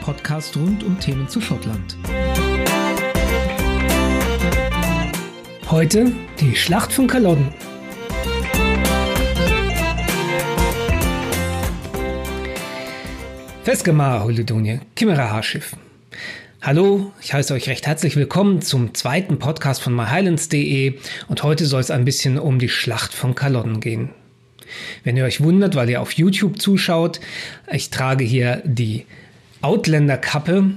Podcast rund um Themen zu Schottland. Heute die Schlacht von Culloden. Fesgemar, Holidonie, Kimera Haarschiff. Hallo, ich heiße euch recht herzlich willkommen zum zweiten Podcast von myhighlands.de und heute soll es ein bisschen um die Schlacht von Culloden gehen. Wenn ihr euch wundert, weil ihr auf YouTube zuschaut, ich trage hier die Outlander-Kappe.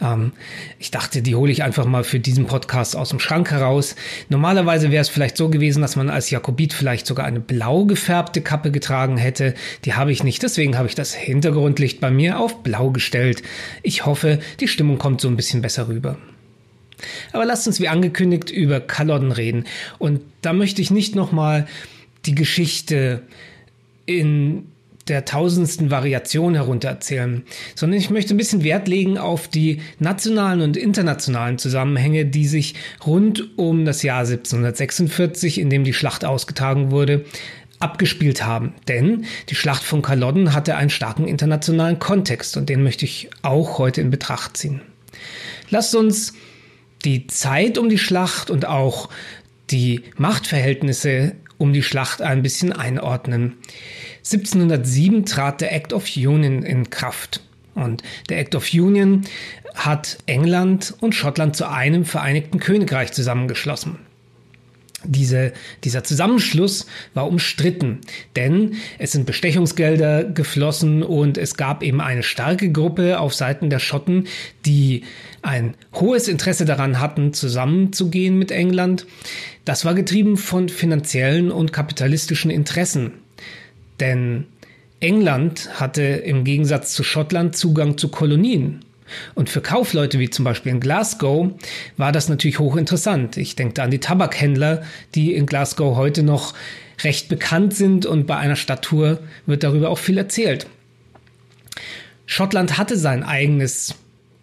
Ähm, ich dachte, die hole ich einfach mal für diesen Podcast aus dem Schrank heraus. Normalerweise wäre es vielleicht so gewesen, dass man als Jakobit vielleicht sogar eine blau gefärbte Kappe getragen hätte. Die habe ich nicht, deswegen habe ich das Hintergrundlicht bei mir auf blau gestellt. Ich hoffe, die Stimmung kommt so ein bisschen besser rüber. Aber lasst uns wie angekündigt über Kalodden reden. Und da möchte ich nicht nochmal die Geschichte in der tausendsten Variation heruntererzählen, sondern ich möchte ein bisschen Wert legen auf die nationalen und internationalen Zusammenhänge, die sich rund um das Jahr 1746, in dem die Schlacht ausgetragen wurde, abgespielt haben. Denn die Schlacht von Culloden hatte einen starken internationalen Kontext und den möchte ich auch heute in Betracht ziehen. Lasst uns die Zeit um die Schlacht und auch die Machtverhältnisse um die Schlacht ein bisschen einordnen. 1707 trat der Act of Union in Kraft. Und der Act of Union hat England und Schottland zu einem Vereinigten Königreich zusammengeschlossen. Diese, dieser Zusammenschluss war umstritten, denn es sind Bestechungsgelder geflossen und es gab eben eine starke Gruppe auf Seiten der Schotten, die ein hohes Interesse daran hatten, zusammenzugehen mit England. Das war getrieben von finanziellen und kapitalistischen Interessen. Denn England hatte im Gegensatz zu Schottland Zugang zu Kolonien. Und für Kaufleute wie zum Beispiel in Glasgow war das natürlich hochinteressant. Ich denke da an die Tabakhändler, die in Glasgow heute noch recht bekannt sind und bei einer Stadttour wird darüber auch viel erzählt. Schottland hatte sein eigenes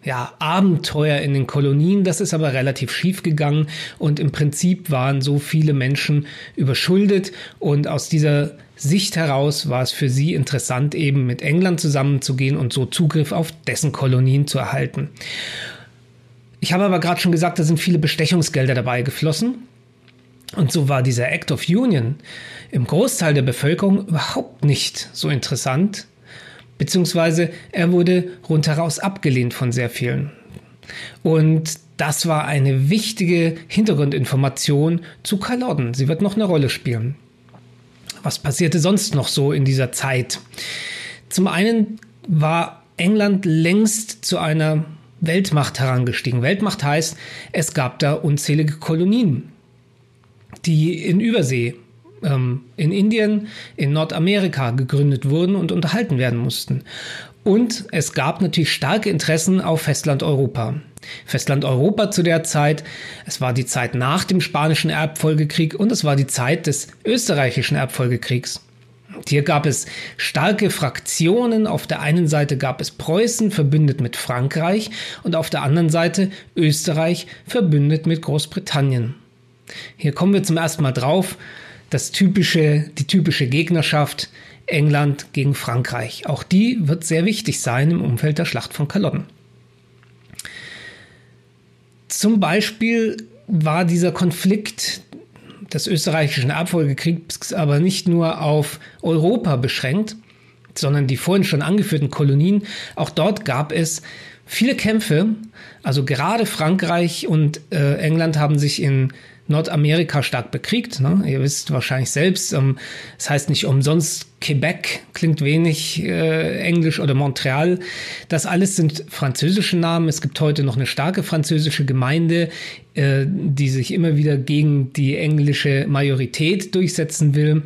ja, Abenteuer in den Kolonien. Das ist aber relativ schief gegangen und im Prinzip waren so viele Menschen überschuldet und aus dieser Sicht heraus war es für sie interessant, eben mit England zusammenzugehen und so Zugriff auf dessen Kolonien zu erhalten. Ich habe aber gerade schon gesagt, da sind viele Bestechungsgelder dabei geflossen. Und so war dieser Act of Union im Großteil der Bevölkerung überhaupt nicht so interessant, beziehungsweise er wurde rundheraus abgelehnt von sehr vielen. Und das war eine wichtige Hintergrundinformation zu Culloden. Sie wird noch eine Rolle spielen. Was passierte sonst noch so in dieser Zeit? Zum einen war England längst zu einer Weltmacht herangestiegen. Weltmacht heißt, es gab da unzählige Kolonien, die in Übersee ähm, in Indien, in Nordamerika gegründet wurden und unterhalten werden mussten. Und es gab natürlich starke Interessen auf Festlandeuropa. Festlandeuropa zu der Zeit, es war die Zeit nach dem Spanischen Erbfolgekrieg und es war die Zeit des Österreichischen Erbfolgekriegs. Hier gab es starke Fraktionen. Auf der einen Seite gab es Preußen verbündet mit Frankreich und auf der anderen Seite Österreich verbündet mit Großbritannien. Hier kommen wir zum ersten Mal drauf, das typische, die typische Gegnerschaft England gegen Frankreich. Auch die wird sehr wichtig sein im Umfeld der Schlacht von Culloden. Zum Beispiel war dieser Konflikt des österreichischen Erbfolgekriegs aber nicht nur auf Europa beschränkt, sondern die vorhin schon angeführten Kolonien. Auch dort gab es viele Kämpfe. Also gerade Frankreich und äh, England haben sich in Nordamerika stark bekriegt. Ne? Ihr wisst wahrscheinlich selbst, ähm, es heißt nicht umsonst Quebec, klingt wenig äh, Englisch oder Montreal. Das alles sind französische Namen. Es gibt heute noch eine starke französische Gemeinde, äh, die sich immer wieder gegen die englische Majorität durchsetzen will.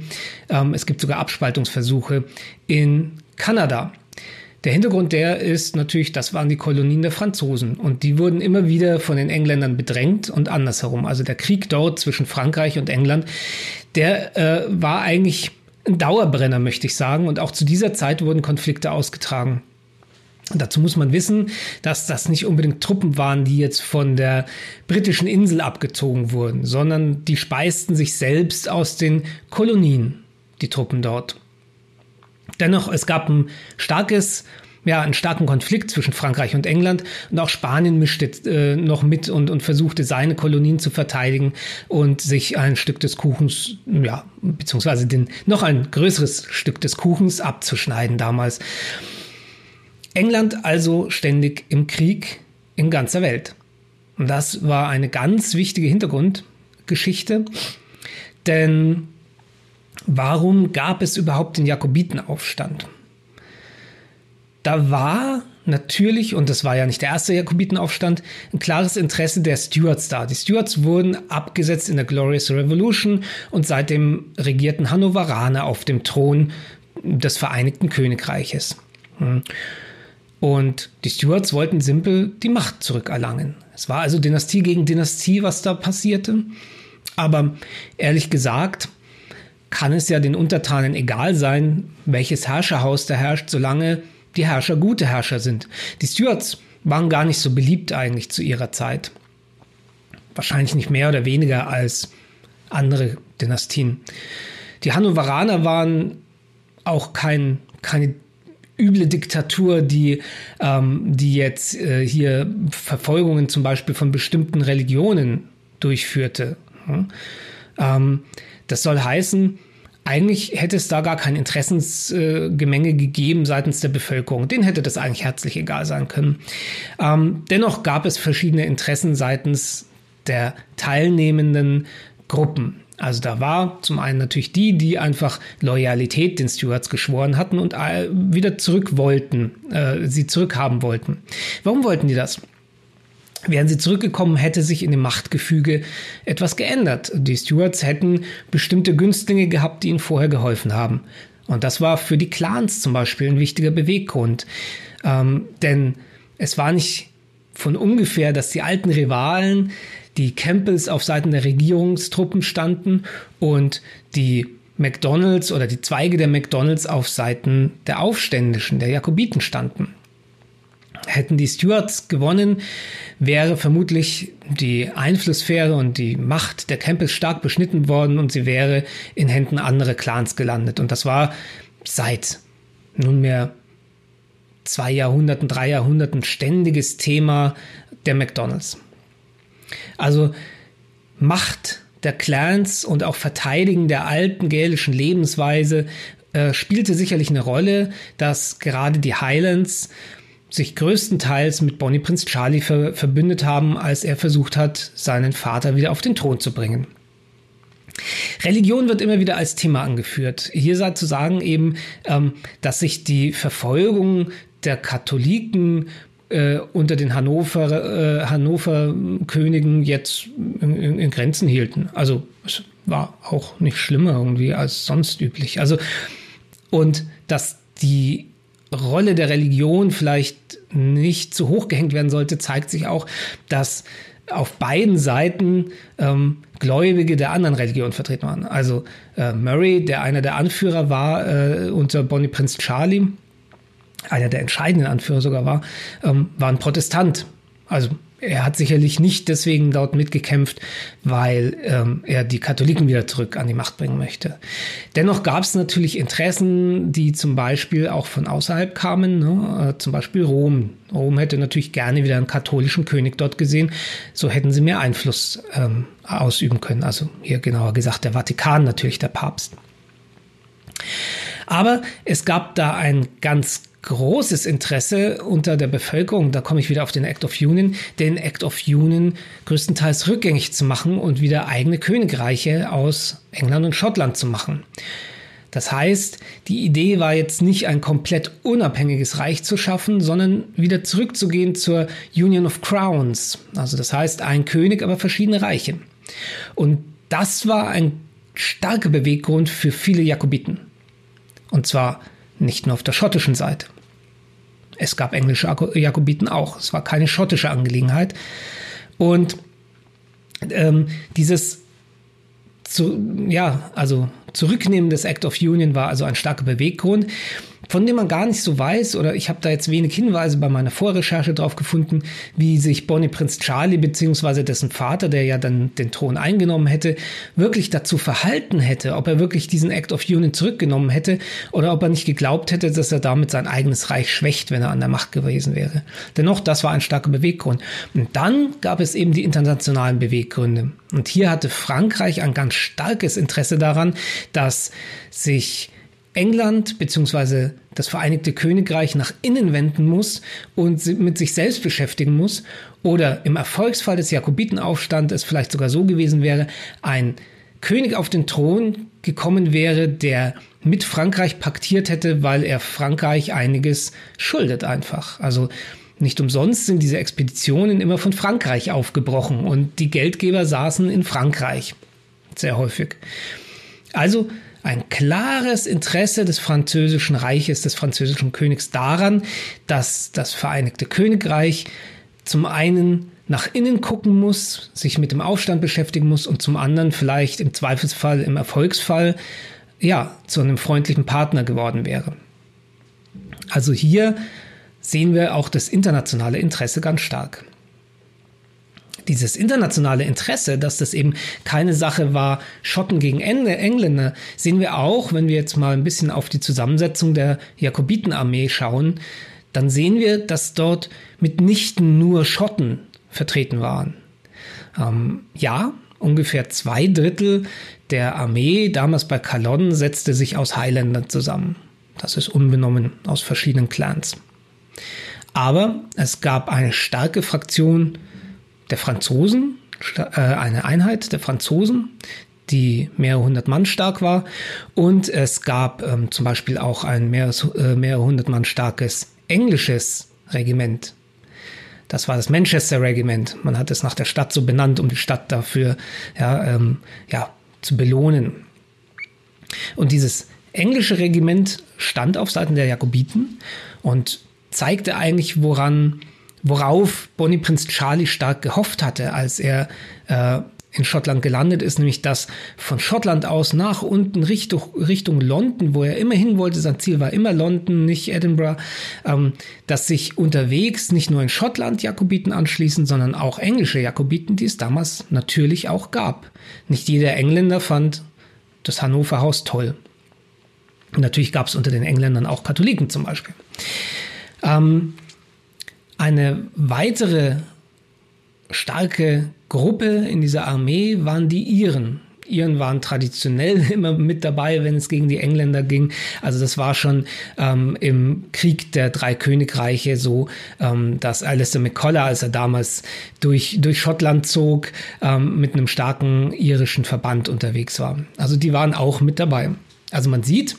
Ähm, es gibt sogar Abspaltungsversuche in Kanada. Der Hintergrund der ist natürlich, das waren die Kolonien der Franzosen und die wurden immer wieder von den Engländern bedrängt und andersherum. Also der Krieg dort zwischen Frankreich und England, der äh, war eigentlich ein Dauerbrenner, möchte ich sagen. Und auch zu dieser Zeit wurden Konflikte ausgetragen. Dazu muss man wissen, dass das nicht unbedingt Truppen waren, die jetzt von der britischen Insel abgezogen wurden, sondern die speisten sich selbst aus den Kolonien, die Truppen dort. Dennoch, es gab ein starkes ja, einen starken Konflikt zwischen Frankreich und England und auch Spanien mischte äh, noch mit und, und versuchte seine Kolonien zu verteidigen und sich ein Stück des Kuchens, ja, beziehungsweise den, noch ein größeres Stück des Kuchens abzuschneiden damals. England also ständig im Krieg in ganzer Welt. Und das war eine ganz wichtige Hintergrundgeschichte, denn warum gab es überhaupt den Jakobitenaufstand? da war natürlich, und das war ja nicht der erste Jakobitenaufstand, ein klares Interesse der Stuarts da. Die Stuarts wurden abgesetzt in der Glorious Revolution und seitdem regierten Hannoveraner auf dem Thron des Vereinigten Königreiches. Hm. Und die Stuarts wollten simpel die Macht zurückerlangen. Es war also Dynastie gegen Dynastie, was da passierte. Aber ehrlich gesagt, kann es ja den Untertanen egal sein, welches Herrscherhaus da herrscht, solange die Herrscher gute Herrscher sind. Die Stuarts waren gar nicht so beliebt eigentlich zu ihrer Zeit. Wahrscheinlich nicht mehr oder weniger als andere Dynastien. Die Hannoveraner waren auch kein, keine üble Diktatur, die, ähm, die jetzt äh, hier Verfolgungen zum Beispiel von bestimmten Religionen durchführte. Hm? Ähm, das soll heißen, eigentlich hätte es da gar kein Interessensgemenge gegeben seitens der Bevölkerung. Den hätte das eigentlich herzlich egal sein können. Ähm, dennoch gab es verschiedene Interessen seitens der teilnehmenden Gruppen. Also da war zum einen natürlich die, die einfach Loyalität den Stewards geschworen hatten und wieder zurück wollten, äh, sie zurückhaben wollten. Warum wollten die das? Wären sie zurückgekommen, hätte sich in dem Machtgefüge etwas geändert. Die Stewards hätten bestimmte Günstlinge gehabt, die ihnen vorher geholfen haben. Und das war für die Clans zum Beispiel ein wichtiger Beweggrund. Ähm, denn es war nicht von ungefähr, dass die alten Rivalen, die Campbells auf Seiten der Regierungstruppen standen und die McDonalds oder die Zweige der McDonalds auf Seiten der Aufständischen, der Jakobiten standen. Hätten die Stuarts gewonnen, wäre vermutlich die Einflusssphäre und die Macht der Campbells stark beschnitten worden und sie wäre in Händen anderer Clans gelandet. Und das war seit nunmehr zwei Jahrhunderten, drei Jahrhunderten ständiges Thema der McDonalds. Also Macht der Clans und auch Verteidigen der alten gälischen Lebensweise äh, spielte sicherlich eine Rolle, dass gerade die Highlands sich größtenteils mit Bonnie Prinz Charlie ver verbündet haben, als er versucht hat, seinen Vater wieder auf den Thron zu bringen. Religion wird immer wieder als Thema angeführt. Hier sei zu sagen eben, ähm, dass sich die Verfolgung der Katholiken äh, unter den Hannover, äh, Hannover Königen jetzt in, in, in, Grenzen hielten. Also es war auch nicht schlimmer irgendwie als sonst üblich. Also und dass die Rolle der Religion vielleicht nicht zu hoch gehängt werden sollte, zeigt sich auch, dass auf beiden Seiten ähm, Gläubige der anderen Religion vertreten waren. Also äh, Murray, der einer der Anführer war äh, unter Bonnie Prince Charlie, einer der entscheidenden Anführer sogar war, ähm, war ein Protestant. Also er hat sicherlich nicht deswegen dort mitgekämpft, weil ähm, er die Katholiken wieder zurück an die Macht bringen möchte. Dennoch gab es natürlich Interessen, die zum Beispiel auch von außerhalb kamen, ne? äh, zum Beispiel Rom. Rom hätte natürlich gerne wieder einen katholischen König dort gesehen, so hätten sie mehr Einfluss ähm, ausüben können. Also hier genauer gesagt der Vatikan, natürlich der Papst. Aber es gab da ein ganz großes Interesse unter der Bevölkerung, da komme ich wieder auf den Act of Union, den Act of Union größtenteils rückgängig zu machen und wieder eigene Königreiche aus England und Schottland zu machen. Das heißt, die Idee war jetzt nicht ein komplett unabhängiges Reich zu schaffen, sondern wieder zurückzugehen zur Union of Crowns. Also das heißt, ein König, aber verschiedene Reiche. Und das war ein starker Beweggrund für viele Jakobiten. Und zwar nicht nur auf der schottischen Seite. Es gab englische Jakobiten auch. Es war keine schottische Angelegenheit. Und ähm, dieses zu, ja, also Zurücknehmen des Act of Union war also ein starker Beweggrund. Von dem man gar nicht so weiß, oder ich habe da jetzt wenig Hinweise bei meiner Vorrecherche drauf gefunden, wie sich Bonnie Prinz Charlie beziehungsweise dessen Vater, der ja dann den Thron eingenommen hätte, wirklich dazu verhalten hätte, ob er wirklich diesen Act of Union zurückgenommen hätte oder ob er nicht geglaubt hätte, dass er damit sein eigenes Reich schwächt, wenn er an der Macht gewesen wäre. Dennoch, das war ein starker Beweggrund. Und dann gab es eben die internationalen Beweggründe. Und hier hatte Frankreich ein ganz starkes Interesse daran, dass sich England bzw. das Vereinigte Königreich nach innen wenden muss und mit sich selbst beschäftigen muss oder im Erfolgsfall des Jakobitenaufstands es vielleicht sogar so gewesen wäre, ein König auf den Thron gekommen wäre, der mit Frankreich paktiert hätte, weil er Frankreich einiges schuldet einfach. Also nicht umsonst sind diese Expeditionen immer von Frankreich aufgebrochen und die Geldgeber saßen in Frankreich. Sehr häufig. Also ein klares Interesse des französischen Reiches, des französischen Königs daran, dass das Vereinigte Königreich zum einen nach innen gucken muss, sich mit dem Aufstand beschäftigen muss und zum anderen vielleicht im Zweifelsfall, im Erfolgsfall, ja, zu einem freundlichen Partner geworden wäre. Also hier sehen wir auch das internationale Interesse ganz stark dieses internationale Interesse, dass das eben keine Sache war, Schotten gegen Engländer, sehen wir auch, wenn wir jetzt mal ein bisschen auf die Zusammensetzung der Jakobitenarmee schauen, dann sehen wir, dass dort mitnichten nur Schotten vertreten waren. Ähm, ja, ungefähr zwei Drittel der Armee damals bei Calonne setzte sich aus Highlandern zusammen. Das ist unbenommen aus verschiedenen Clans. Aber es gab eine starke Fraktion der Franzosen, äh, eine Einheit der Franzosen, die mehrere hundert Mann stark war. Und es gab ähm, zum Beispiel auch ein mehr, äh, mehrere hundert Mann starkes englisches Regiment. Das war das Manchester Regiment. Man hat es nach der Stadt so benannt, um die Stadt dafür ja, ähm, ja, zu belohnen. Und dieses englische Regiment stand auf Seiten der Jakobiten und zeigte eigentlich, woran worauf Bonnie Prinz Charlie stark gehofft hatte, als er äh, in Schottland gelandet ist, nämlich dass von Schottland aus nach unten Richtung, Richtung London, wo er immer hin wollte, sein Ziel war immer London, nicht Edinburgh, ähm, dass sich unterwegs nicht nur in Schottland Jakobiten anschließen, sondern auch englische Jakobiten, die es damals natürlich auch gab. Nicht jeder Engländer fand das Hannover Haus toll. Natürlich gab es unter den Engländern auch Katholiken zum Beispiel. Ähm, eine weitere starke Gruppe in dieser Armee waren die Iren. Iren waren traditionell immer mit dabei, wenn es gegen die Engländer ging. Also das war schon ähm, im Krieg der drei Königreiche so, ähm, dass Alistair McCullough, als er damals durch, durch Schottland zog, ähm, mit einem starken irischen Verband unterwegs war. Also die waren auch mit dabei. Also man sieht,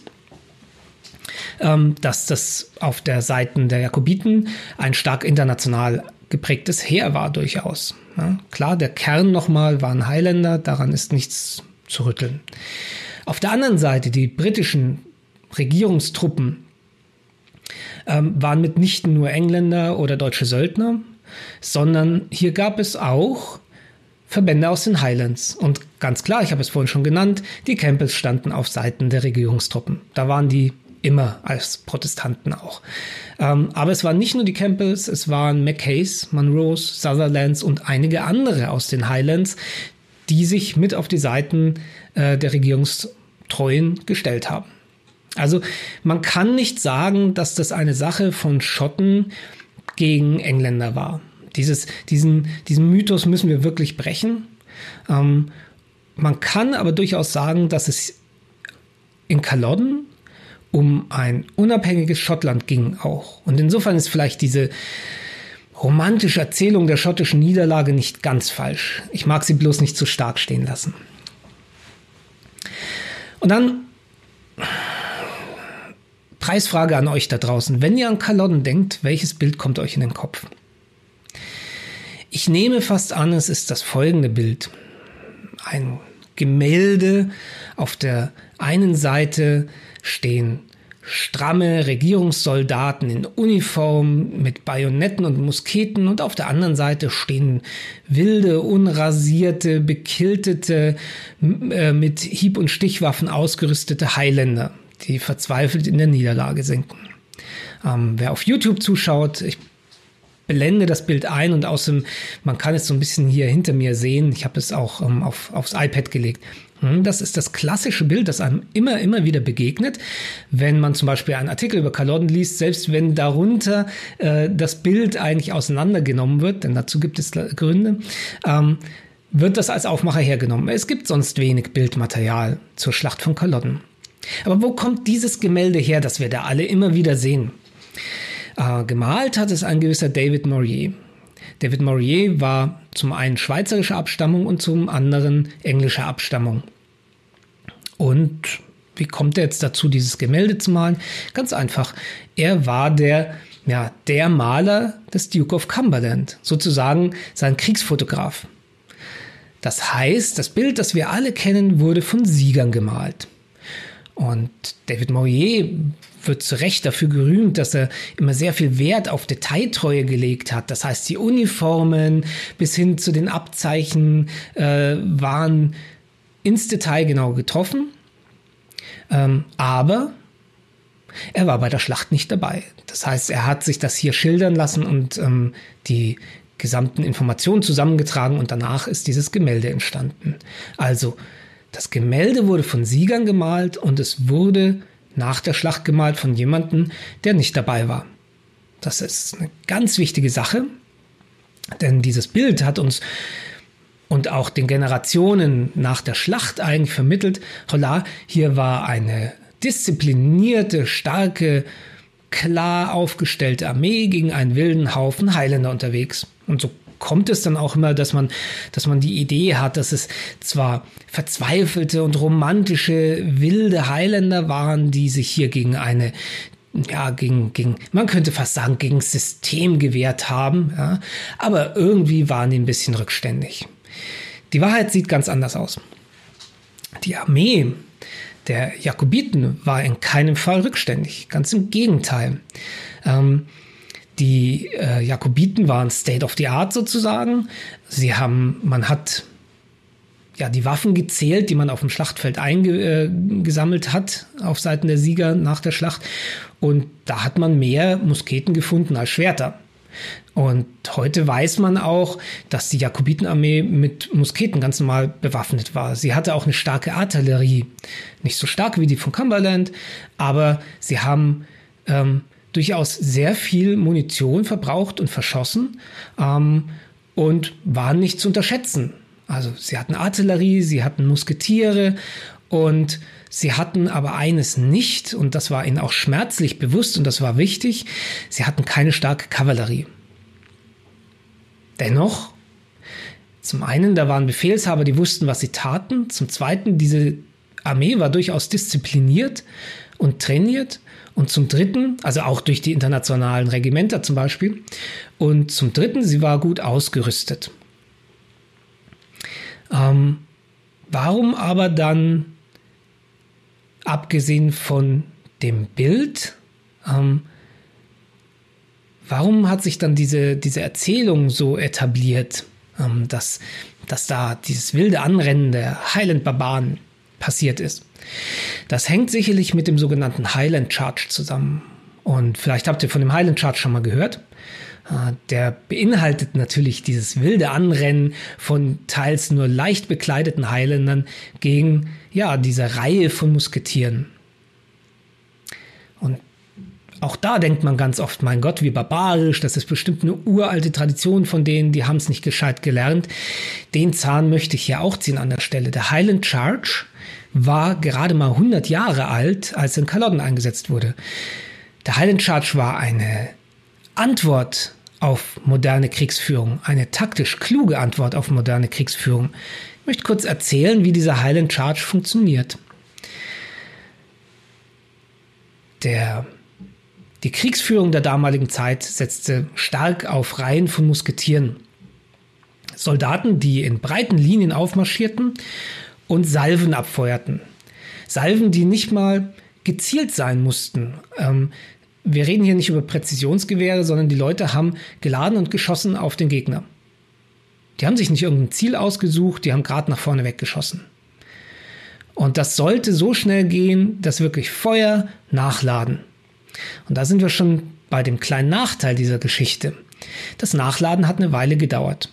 dass das auf der Seite der Jakobiten ein stark international geprägtes Heer war durchaus. Ja, klar, der Kern nochmal waren Highlander, daran ist nichts zu rütteln. Auf der anderen Seite, die britischen Regierungstruppen ähm, waren mitnichten nur Engländer oder deutsche Söldner, sondern hier gab es auch Verbände aus den Highlands. Und ganz klar, ich habe es vorhin schon genannt, die Campbells standen auf Seiten der Regierungstruppen. Da waren die immer als Protestanten auch. Ähm, aber es waren nicht nur die Campbells, es waren Mackays, Monroes, Sutherlands und einige andere aus den Highlands, die sich mit auf die Seiten äh, der Regierungstreuen gestellt haben. Also man kann nicht sagen, dass das eine Sache von Schotten gegen Engländer war. Dieses, diesen, diesen Mythos müssen wir wirklich brechen. Ähm, man kann aber durchaus sagen, dass es in Culloden um ein unabhängiges Schottland ging auch. Und insofern ist vielleicht diese romantische Erzählung der schottischen Niederlage nicht ganz falsch. Ich mag sie bloß nicht zu stark stehen lassen. Und dann Preisfrage an euch da draußen. Wenn ihr an Kalodden denkt, welches Bild kommt euch in den Kopf? Ich nehme fast an, es ist das folgende Bild. Ein Gemälde auf der einen Seite stehen stramme Regierungssoldaten in Uniform mit Bajonetten und Musketen und auf der anderen Seite stehen wilde, unrasierte, bekiltete, äh, mit Hieb- und Stichwaffen ausgerüstete Highlander, die verzweifelt in der Niederlage sinken. Ähm, wer auf YouTube zuschaut, ich blende das Bild ein und außerdem, man kann es so ein bisschen hier hinter mir sehen. Ich habe es auch ähm, auf, aufs iPad gelegt. Hm, das ist das klassische Bild, das einem immer, immer wieder begegnet, wenn man zum Beispiel einen Artikel über Kalotten liest, selbst wenn darunter äh, das Bild eigentlich auseinandergenommen wird, denn dazu gibt es Gründe, ähm, wird das als Aufmacher hergenommen. Es gibt sonst wenig Bildmaterial zur Schlacht von Kalotten. Aber wo kommt dieses Gemälde her, das wir da alle immer wieder sehen? Äh, gemalt hat es ein gewisser David Maurier. David Maurier war zum einen schweizerischer Abstammung und zum anderen englischer Abstammung. Und wie kommt er jetzt dazu, dieses Gemälde zu malen? Ganz einfach. Er war der, ja, der Maler des Duke of Cumberland, sozusagen sein Kriegsfotograf. Das heißt, das Bild, das wir alle kennen, wurde von Siegern gemalt. Und David Maurier wird zu Recht dafür gerühmt, dass er immer sehr viel Wert auf Detailtreue gelegt hat. Das heißt, die Uniformen bis hin zu den Abzeichen äh, waren ins Detail genau getroffen. Ähm, aber er war bei der Schlacht nicht dabei. Das heißt, er hat sich das hier schildern lassen und ähm, die gesamten Informationen zusammengetragen und danach ist dieses Gemälde entstanden. Also, das Gemälde wurde von Siegern gemalt und es wurde nach der Schlacht gemalt von jemandem, der nicht dabei war. Das ist eine ganz wichtige Sache, denn dieses Bild hat uns und auch den Generationen nach der Schlacht eigentlich vermittelt, holla, hier war eine disziplinierte, starke, klar aufgestellte Armee gegen einen wilden Haufen Heiländer unterwegs. Und so kommt es dann auch immer, dass man, dass man die Idee hat, dass es zwar verzweifelte und romantische wilde Highlander waren, die sich hier gegen eine ja, gegen, gegen, man könnte fast sagen, gegen System gewehrt haben, ja, aber irgendwie waren die ein bisschen rückständig. Die Wahrheit sieht ganz anders aus. Die Armee der Jakobiten war in keinem Fall rückständig, ganz im Gegenteil. Ähm, die äh, Jakobiten waren State of the Art sozusagen. Sie haben, man hat ja die Waffen gezählt, die man auf dem Schlachtfeld eingesammelt äh, hat auf Seiten der Sieger nach der Schlacht. Und da hat man mehr Musketen gefunden als Schwerter. Und heute weiß man auch, dass die Jakobitenarmee mit Musketen ganz normal bewaffnet war. Sie hatte auch eine starke Artillerie. Nicht so stark wie die von Cumberland, aber sie haben ähm, durchaus sehr viel Munition verbraucht und verschossen ähm, und waren nicht zu unterschätzen. Also sie hatten Artillerie, sie hatten Musketiere und sie hatten aber eines nicht und das war ihnen auch schmerzlich bewusst und das war wichtig, sie hatten keine starke Kavallerie. Dennoch, zum einen, da waren Befehlshaber, die wussten, was sie taten, zum zweiten, diese Armee war durchaus diszipliniert und trainiert und zum Dritten, also auch durch die internationalen Regimenter zum Beispiel. Und zum Dritten, sie war gut ausgerüstet. Ähm, warum aber dann, abgesehen von dem Bild, ähm, warum hat sich dann diese, diese Erzählung so etabliert, ähm, dass, dass da dieses wilde Anrennen der Highland-Barbaren passiert ist? Das hängt sicherlich mit dem sogenannten Highland Charge zusammen. Und vielleicht habt ihr von dem Highland Charge schon mal gehört. Äh, der beinhaltet natürlich dieses wilde Anrennen von teils nur leicht bekleideten Highlandern gegen ja, diese Reihe von Musketieren. Und auch da denkt man ganz oft, mein Gott, wie barbarisch, das ist bestimmt eine uralte Tradition von denen, die haben es nicht gescheit gelernt. Den Zahn möchte ich hier auch ziehen an der Stelle. Der Highland Charge war gerade mal 100 Jahre alt, als in Culloden eingesetzt wurde. Der Highland Charge war eine Antwort auf moderne Kriegsführung, eine taktisch kluge Antwort auf moderne Kriegsführung. Ich möchte kurz erzählen, wie dieser Highland Charge funktioniert. Der, die Kriegsführung der damaligen Zeit setzte stark auf Reihen von Musketieren. Soldaten, die in breiten Linien aufmarschierten und Salven abfeuerten. Salven, die nicht mal gezielt sein mussten. Ähm, wir reden hier nicht über Präzisionsgewehre, sondern die Leute haben geladen und geschossen auf den Gegner. Die haben sich nicht irgendein Ziel ausgesucht, die haben gerade nach vorne weggeschossen. Und das sollte so schnell gehen, dass wirklich Feuer nachladen. Und da sind wir schon bei dem kleinen Nachteil dieser Geschichte. Das Nachladen hat eine Weile gedauert.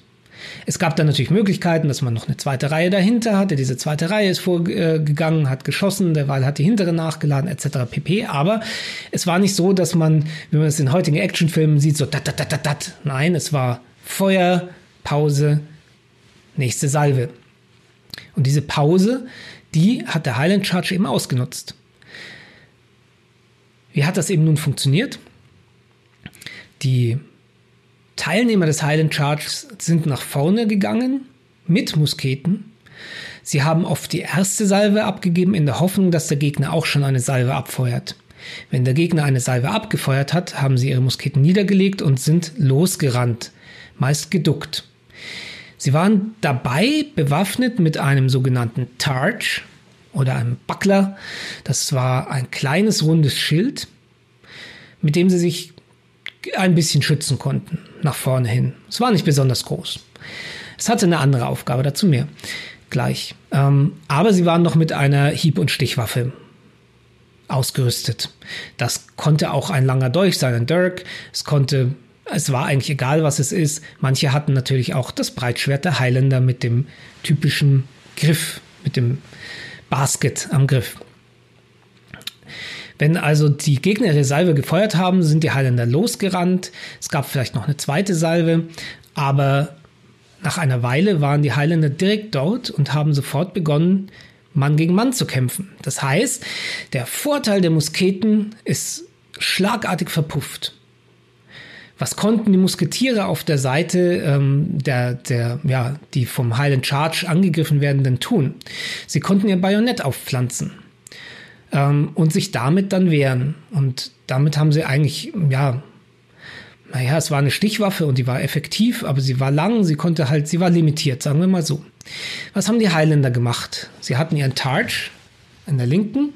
Es gab dann natürlich Möglichkeiten, dass man noch eine zweite Reihe dahinter hatte. Diese zweite Reihe ist vorgegangen, hat geschossen, derweil hat die hintere nachgeladen, etc. pp. Aber es war nicht so, dass man, wie man es in heutigen Actionfilmen sieht, so dat, dat, dat, dat, dat. Nein, es war Feuer, Pause, nächste Salve. Und diese Pause, die hat der Highland Charge eben ausgenutzt. Wie hat das eben nun funktioniert? Die Teilnehmer des Highland Charges sind nach vorne gegangen mit Musketen. Sie haben oft die erste Salve abgegeben in der Hoffnung, dass der Gegner auch schon eine Salve abfeuert. Wenn der Gegner eine Salve abgefeuert hat, haben sie ihre Musketen niedergelegt und sind losgerannt, meist geduckt. Sie waren dabei bewaffnet mit einem sogenannten Targe oder einem Buckler. Das war ein kleines rundes Schild, mit dem sie sich ein bisschen schützen konnten, nach vorne hin. Es war nicht besonders groß. Es hatte eine andere Aufgabe, dazu mehr gleich. Ähm, aber sie waren noch mit einer Hieb- und Stichwaffe ausgerüstet. Das konnte auch ein langer Dolch sein, ein Dirk. Es konnte, es war eigentlich egal, was es ist. Manche hatten natürlich auch das Breitschwert der Highlander mit dem typischen Griff, mit dem Basket am Griff. Wenn also die Gegner ihre Salve gefeuert haben, sind die Highlander losgerannt. Es gab vielleicht noch eine zweite Salve, aber nach einer Weile waren die Highlander direkt dort und haben sofort begonnen, Mann gegen Mann zu kämpfen. Das heißt, der Vorteil der Musketen ist schlagartig verpufft. Was konnten die Musketiere auf der Seite ähm, der, der, ja, die vom Highland Charge angegriffen werden, denn tun? Sie konnten ihr Bajonett aufpflanzen ähm, und sich damit dann wehren. Und damit haben sie eigentlich, ja, naja, es war eine Stichwaffe und die war effektiv, aber sie war lang, sie konnte halt, sie war limitiert, sagen wir mal so. Was haben die Highlander gemacht? Sie hatten ihren Targe in der linken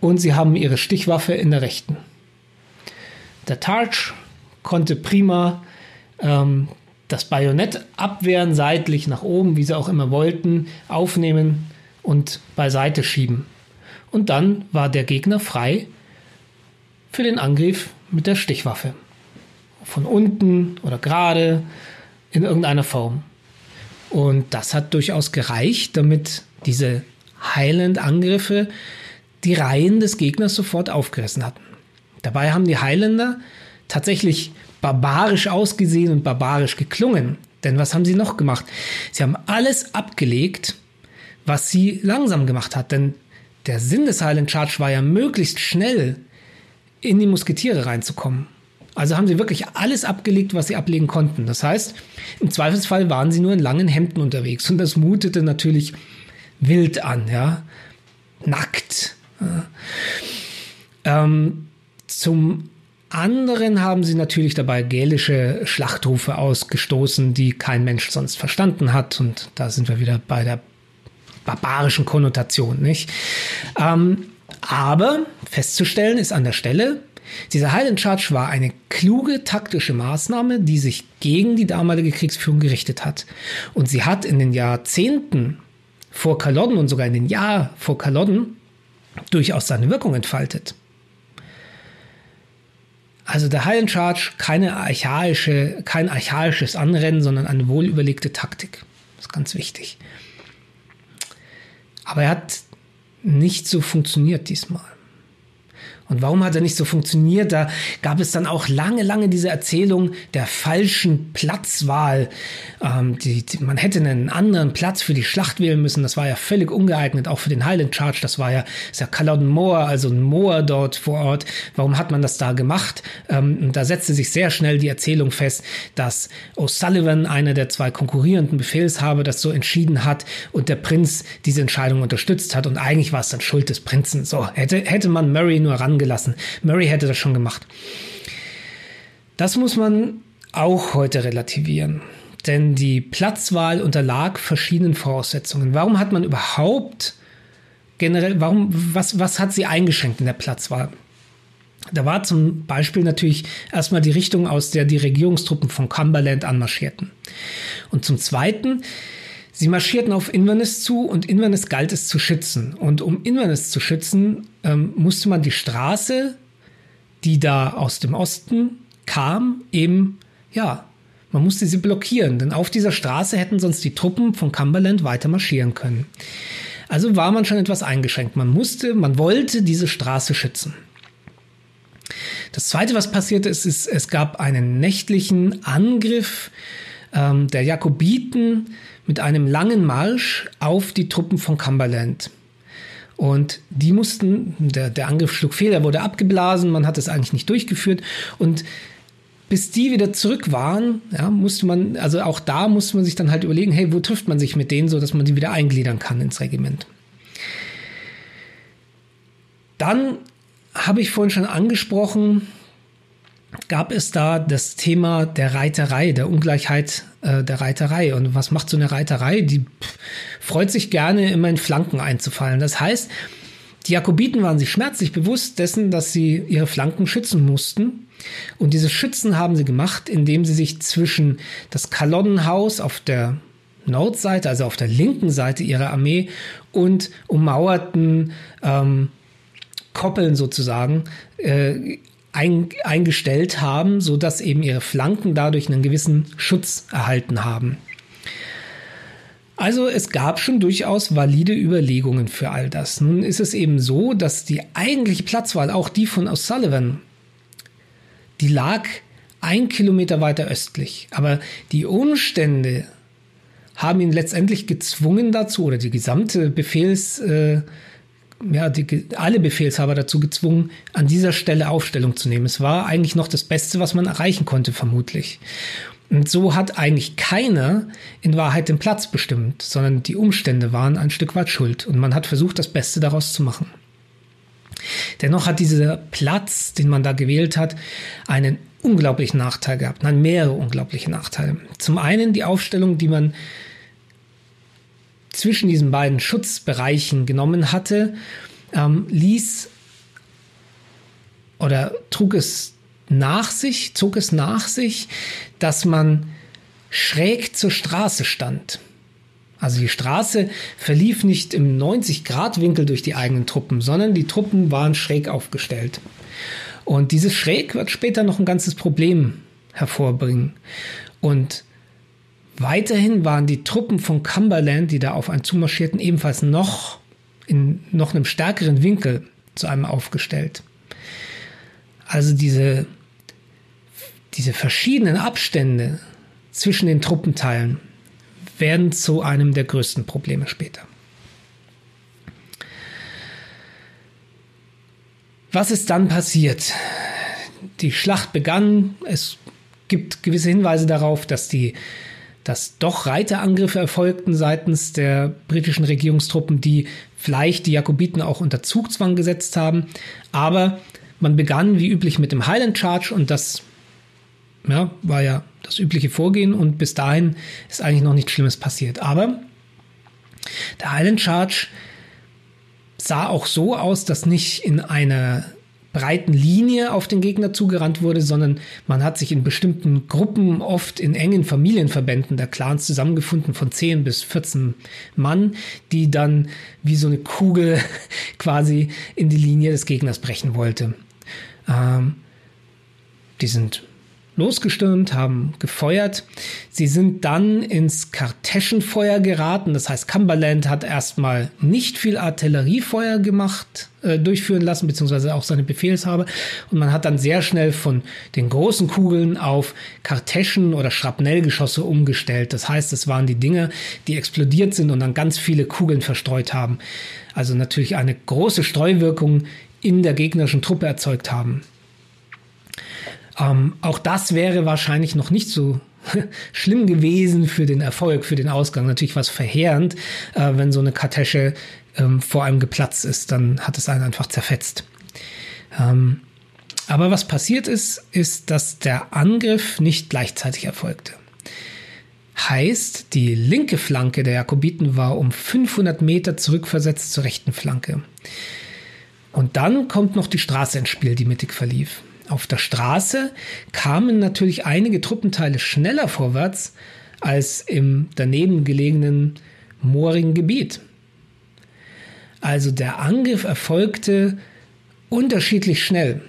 und sie haben ihre Stichwaffe in der rechten. Der Targe konnte prima ähm, das Bajonett abwehren, seitlich nach oben, wie sie auch immer wollten, aufnehmen und beiseite schieben. Und dann war der Gegner frei für den Angriff mit der Stichwaffe. Von unten oder gerade in irgendeiner Form. Und das hat durchaus gereicht, damit diese Highland-Angriffe die Reihen des Gegners sofort aufgerissen hatten. Dabei haben die Highlander tatsächlich barbarisch ausgesehen und barbarisch geklungen. Denn was haben sie noch gemacht? Sie haben alles abgelegt, was sie langsam gemacht hat. Denn der Sinn des Highland Charge war ja möglichst schnell in die Musketiere reinzukommen. Also haben sie wirklich alles abgelegt, was sie ablegen konnten. Das heißt, im Zweifelsfall waren sie nur in langen Hemden unterwegs und das mutete natürlich wild an, ja, nackt. Ähm, zum anderen haben sie natürlich dabei gälische Schlachtrufe ausgestoßen, die kein Mensch sonst verstanden hat. Und da sind wir wieder bei der barbarischen Konnotation, nicht? Ähm, aber festzustellen ist an der Stelle, dieser Highland Charge war eine kluge taktische Maßnahme, die sich gegen die damalige Kriegsführung gerichtet hat. Und sie hat in den Jahrzehnten vor Kalodden und sogar in den Jahr vor Kalodden durchaus seine Wirkung entfaltet. Also der Highland Charge keine archaische, kein archaisches Anrennen, sondern eine wohlüberlegte Taktik. Das ist ganz wichtig. Aber er hat nicht so funktioniert diesmal. Und warum hat er nicht so funktioniert? Da gab es dann auch lange, lange diese Erzählung der falschen Platzwahl. Ähm, die, die, man hätte einen anderen Platz für die Schlacht wählen müssen. Das war ja völlig ungeeignet, auch für den Highland Charge. Das war ja, ist ja Culloden Moor, also ein Moor dort vor Ort. Warum hat man das da gemacht? Ähm, da setzte sich sehr schnell die Erzählung fest, dass O'Sullivan, einer der zwei konkurrierenden Befehlshaber, das so entschieden hat und der Prinz diese Entscheidung unterstützt hat. Und eigentlich war es dann Schuld des Prinzen. So, hätte, hätte man Murray nur ran gelassen. Murray hätte das schon gemacht. Das muss man auch heute relativieren. Denn die Platzwahl unterlag verschiedenen Voraussetzungen. Warum hat man überhaupt generell, warum, was, was hat sie eingeschränkt in der Platzwahl? Da war zum Beispiel natürlich erstmal die Richtung, aus der die Regierungstruppen von Cumberland anmarschierten. Und zum Zweiten, Sie marschierten auf Inverness zu und Inverness galt es zu schützen. Und um Inverness zu schützen, ähm, musste man die Straße, die da aus dem Osten kam, eben, ja, man musste sie blockieren, denn auf dieser Straße hätten sonst die Truppen von Cumberland weiter marschieren können. Also war man schon etwas eingeschränkt. Man musste, man wollte diese Straße schützen. Das zweite, was passierte, ist, ist es gab einen nächtlichen Angriff ähm, der Jakobiten mit einem langen Marsch auf die Truppen von Cumberland. Und die mussten, der, der Angriff schlug fehl, er wurde abgeblasen, man hat es eigentlich nicht durchgeführt. Und bis die wieder zurück waren, ja, musste man, also auch da musste man sich dann halt überlegen, hey, wo trifft man sich mit denen, so dass man die wieder eingliedern kann ins Regiment. Dann habe ich vorhin schon angesprochen, gab es da das Thema der Reiterei, der Ungleichheit äh, der Reiterei. Und was macht so eine Reiterei? Die freut sich gerne, immer in Flanken einzufallen. Das heißt, die Jakobiten waren sich schmerzlich bewusst dessen, dass sie ihre Flanken schützen mussten. Und dieses Schützen haben sie gemacht, indem sie sich zwischen das Kalonnenhaus auf der Nordseite, also auf der linken Seite ihrer Armee und ummauerten ähm, Koppeln sozusagen äh, ein, eingestellt haben, sodass eben ihre Flanken dadurch einen gewissen Schutz erhalten haben. Also es gab schon durchaus valide Überlegungen für all das. Nun ist es eben so, dass die eigentliche Platzwahl, auch die von O'Sullivan, die lag ein Kilometer weiter östlich. Aber die Umstände haben ihn letztendlich gezwungen dazu, oder die gesamte Befehls, äh, ja, die, alle Befehlshaber dazu gezwungen, an dieser Stelle Aufstellung zu nehmen. Es war eigentlich noch das Beste, was man erreichen konnte, vermutlich. Und so hat eigentlich keiner in Wahrheit den Platz bestimmt, sondern die Umstände waren ein Stück weit schuld und man hat versucht, das Beste daraus zu machen. Dennoch hat dieser Platz, den man da gewählt hat, einen unglaublichen Nachteil gehabt, nein, mehrere unglaubliche Nachteile. Zum einen die Aufstellung, die man zwischen diesen beiden Schutzbereichen genommen hatte, ähm, ließ oder trug es nach sich, zog es nach sich, dass man schräg zur Straße stand. Also die Straße verlief nicht im 90-Grad-Winkel durch die eigenen Truppen, sondern die Truppen waren schräg aufgestellt. Und dieses Schräg wird später noch ein ganzes Problem hervorbringen. Und Weiterhin waren die Truppen von Cumberland, die da auf einen zumarschierten, ebenfalls noch in noch einem stärkeren Winkel zu einem aufgestellt. Also diese, diese verschiedenen Abstände zwischen den Truppenteilen werden zu einem der größten Probleme später. Was ist dann passiert? Die Schlacht begann. Es gibt gewisse Hinweise darauf, dass die dass doch Reiterangriffe erfolgten seitens der britischen Regierungstruppen, die vielleicht die Jakobiten auch unter Zugzwang gesetzt haben. Aber man begann wie üblich mit dem Highland Charge und das ja, war ja das übliche Vorgehen und bis dahin ist eigentlich noch nichts Schlimmes passiert. Aber der Highland Charge sah auch so aus, dass nicht in einer breiten Linie auf den Gegner zugerannt wurde, sondern man hat sich in bestimmten Gruppen, oft in engen Familienverbänden der Clans zusammengefunden von 10 bis 14 Mann, die dann wie so eine Kugel quasi in die Linie des Gegners brechen wollte. Ähm, die sind losgestürmt, haben gefeuert. Sie sind dann ins Kartäschenfeuer geraten. Das heißt, Cumberland hat erstmal nicht viel Artilleriefeuer gemacht, äh, durchführen lassen, beziehungsweise auch seine Befehlshaber. Und man hat dann sehr schnell von den großen Kugeln auf Kartäschen oder Schrapnellgeschosse umgestellt. Das heißt, es waren die Dinge, die explodiert sind und dann ganz viele Kugeln verstreut haben. Also natürlich eine große Streuwirkung in der gegnerischen Truppe erzeugt haben. Ähm, auch das wäre wahrscheinlich noch nicht so schlimm gewesen für den Erfolg, für den Ausgang. Natürlich was verheerend, äh, wenn so eine Kartesche ähm, vor einem geplatzt ist, dann hat es einen einfach zerfetzt. Ähm, aber was passiert ist, ist, dass der Angriff nicht gleichzeitig erfolgte. Heißt, die linke Flanke der Jakobiten war um 500 Meter zurückversetzt zur rechten Flanke. Und dann kommt noch die Straße ins Spiel, die mittig verlief. Auf der Straße kamen natürlich einige Truppenteile schneller vorwärts als im daneben gelegenen moorigen Gebiet. Also der Angriff erfolgte unterschiedlich schnell.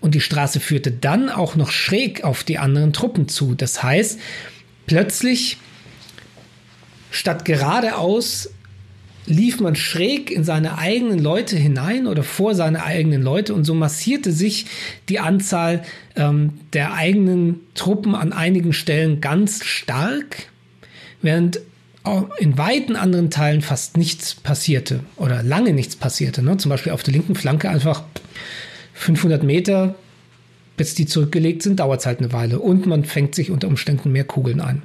Und die Straße führte dann auch noch schräg auf die anderen Truppen zu. Das heißt, plötzlich statt geradeaus lief man schräg in seine eigenen Leute hinein oder vor seine eigenen Leute und so massierte sich die Anzahl ähm, der eigenen Truppen an einigen Stellen ganz stark, während in weiten anderen Teilen fast nichts passierte oder lange nichts passierte. Ne? Zum Beispiel auf der linken Flanke einfach 500 Meter, bis die zurückgelegt sind, dauert es halt eine Weile und man fängt sich unter Umständen mehr Kugeln ein.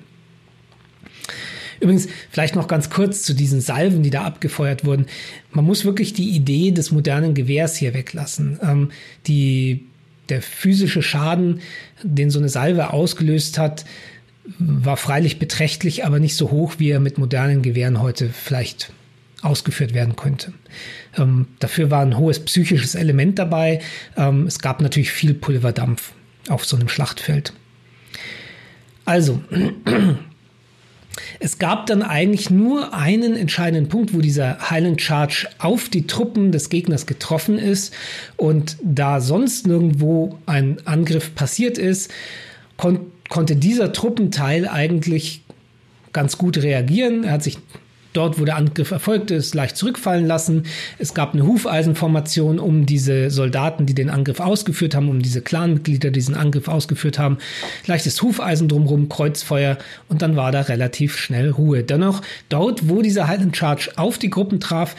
Übrigens, vielleicht noch ganz kurz zu diesen Salven, die da abgefeuert wurden. Man muss wirklich die Idee des modernen Gewehrs hier weglassen. Ähm, die, der physische Schaden, den so eine Salve ausgelöst hat, war freilich beträchtlich, aber nicht so hoch, wie er mit modernen Gewehren heute vielleicht ausgeführt werden könnte. Ähm, dafür war ein hohes psychisches Element dabei. Ähm, es gab natürlich viel Pulverdampf auf so einem Schlachtfeld. Also, Es gab dann eigentlich nur einen entscheidenden Punkt, wo dieser Highland Charge auf die Truppen des Gegners getroffen ist. Und da sonst nirgendwo ein Angriff passiert ist, kon konnte dieser Truppenteil eigentlich ganz gut reagieren. Er hat sich dort, wo der Angriff erfolgte, ist, leicht zurückfallen lassen. Es gab eine Hufeisenformation um diese Soldaten, die den Angriff ausgeführt haben, um diese Clanmitglieder, die diesen Angriff ausgeführt haben. Leichtes Hufeisen drumherum, Kreuzfeuer und dann war da relativ schnell Ruhe. Dennoch, dort, wo dieser Highland Charge auf die Gruppen traf,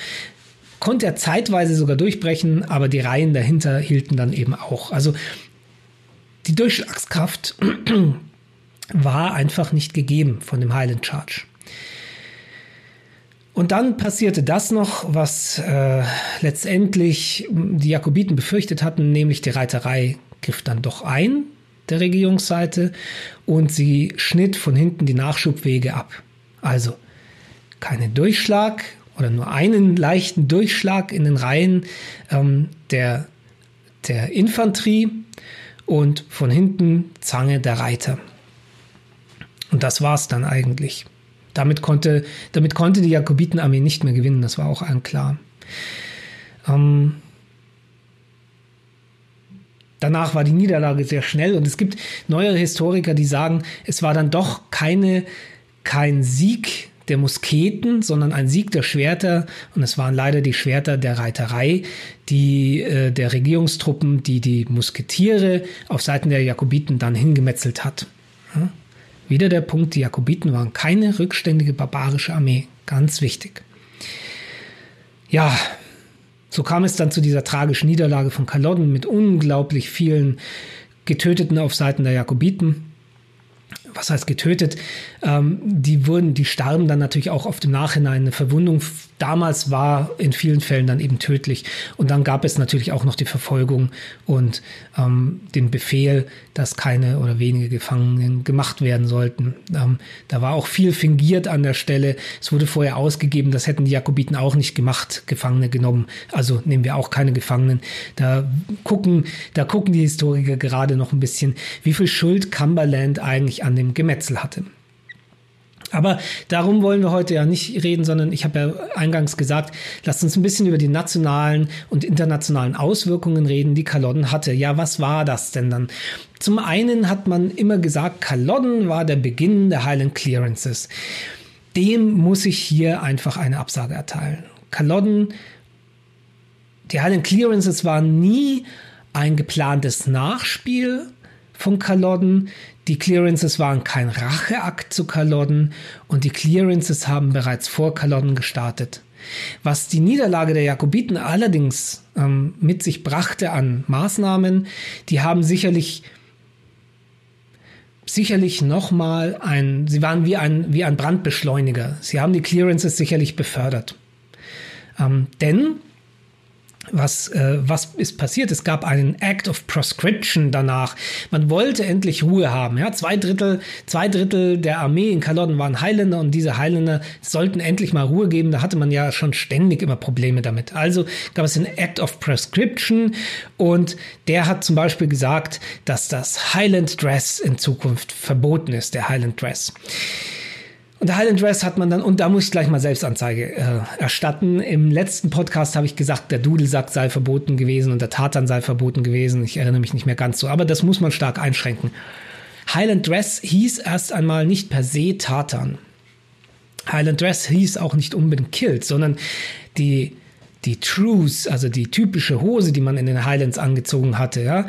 konnte er zeitweise sogar durchbrechen, aber die Reihen dahinter hielten dann eben auch. Also die Durchschlagskraft war einfach nicht gegeben von dem Highland Charge. Und dann passierte das noch, was äh, letztendlich die Jakobiten befürchtet hatten, nämlich die Reiterei griff dann doch ein, der Regierungsseite, und sie schnitt von hinten die Nachschubwege ab. Also keinen Durchschlag oder nur einen leichten Durchschlag in den Reihen ähm, der, der Infanterie und von hinten Zange der Reiter. Und das war es dann eigentlich. Damit konnte, damit konnte die Jakobitenarmee nicht mehr gewinnen, das war auch allen klar. Ähm, danach war die Niederlage sehr schnell und es gibt neuere Historiker, die sagen, es war dann doch keine, kein Sieg der Musketen, sondern ein Sieg der Schwerter und es waren leider die Schwerter der Reiterei, die äh, der Regierungstruppen, die die Musketiere auf Seiten der Jakobiten dann hingemetzelt hat. Ja? Wieder der Punkt, die Jakobiten waren keine rückständige barbarische Armee. Ganz wichtig. Ja, so kam es dann zu dieser tragischen Niederlage von Kalodden mit unglaublich vielen Getöteten auf Seiten der Jakobiten was heißt getötet, ähm, die wurden, die starben dann natürlich auch auf dem Nachhinein. Eine Verwundung damals war in vielen Fällen dann eben tödlich. Und dann gab es natürlich auch noch die Verfolgung und ähm, den Befehl, dass keine oder wenige Gefangenen gemacht werden sollten. Ähm, da war auch viel fingiert an der Stelle. Es wurde vorher ausgegeben, das hätten die Jakobiten auch nicht gemacht, Gefangene genommen. Also nehmen wir auch keine Gefangenen. Da gucken, da gucken die Historiker gerade noch ein bisschen, wie viel Schuld Cumberland eigentlich an dem Gemetzel hatte. Aber darum wollen wir heute ja nicht reden, sondern ich habe ja eingangs gesagt, lasst uns ein bisschen über die nationalen und internationalen Auswirkungen reden, die Kalodden hatte. Ja, was war das denn dann? Zum einen hat man immer gesagt, Kalodden war der Beginn der Highland Clearances. Dem muss ich hier einfach eine Absage erteilen. Kalodden, die Highland Clearances waren nie ein geplantes Nachspiel von Kalodden. Die Clearances waren kein Racheakt zu Kalodden und die Clearances haben bereits vor Kalodden gestartet. Was die Niederlage der Jakobiten allerdings ähm, mit sich brachte an Maßnahmen, die haben sicherlich sicherlich nochmal ein, sie waren wie ein, wie ein Brandbeschleuniger. Sie haben die Clearances sicherlich befördert. Ähm, denn was, äh, was ist passiert? Es gab einen Act of Proscription danach. Man wollte endlich Ruhe haben. Ja? Zwei, Drittel, zwei Drittel der Armee in Kalodden waren Highlander und diese Highlander sollten endlich mal Ruhe geben. Da hatte man ja schon ständig immer Probleme damit. Also gab es einen Act of Proscription und der hat zum Beispiel gesagt, dass das Highland Dress in Zukunft verboten ist, der Highland Dress. Und Highland Dress hat man dann, und da muss ich gleich mal Selbstanzeige äh, erstatten. Im letzten Podcast habe ich gesagt, der Dudelsack sei verboten gewesen und der Tatan sei verboten gewesen. Ich erinnere mich nicht mehr ganz so, aber das muss man stark einschränken. Highland Dress hieß erst einmal nicht per se Tatan. Highland Dress hieß auch nicht unbedingt Kilt, sondern die die Trues, also die typische Hose, die man in den Highlands angezogen hatte, ja,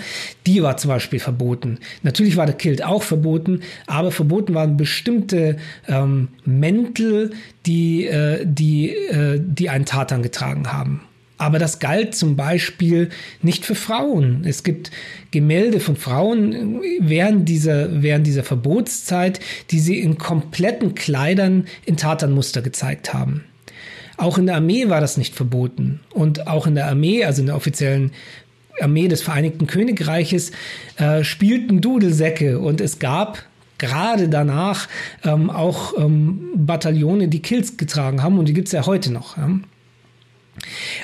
die war zum Beispiel verboten. Natürlich war der Kilt auch verboten, aber verboten waren bestimmte ähm, Mäntel, die, äh, die, äh, die einen Tatan getragen haben. Aber das galt zum Beispiel nicht für Frauen. Es gibt Gemälde von Frauen während dieser, während dieser Verbotszeit, die sie in kompletten Kleidern in Tatanmuster gezeigt haben. Auch in der Armee war das nicht verboten. Und auch in der Armee, also in der offiziellen Armee des Vereinigten Königreiches, äh, spielten Dudelsäcke und es gab gerade danach ähm, auch ähm, Bataillone, die Kills getragen haben und die gibt es ja heute noch. Ja.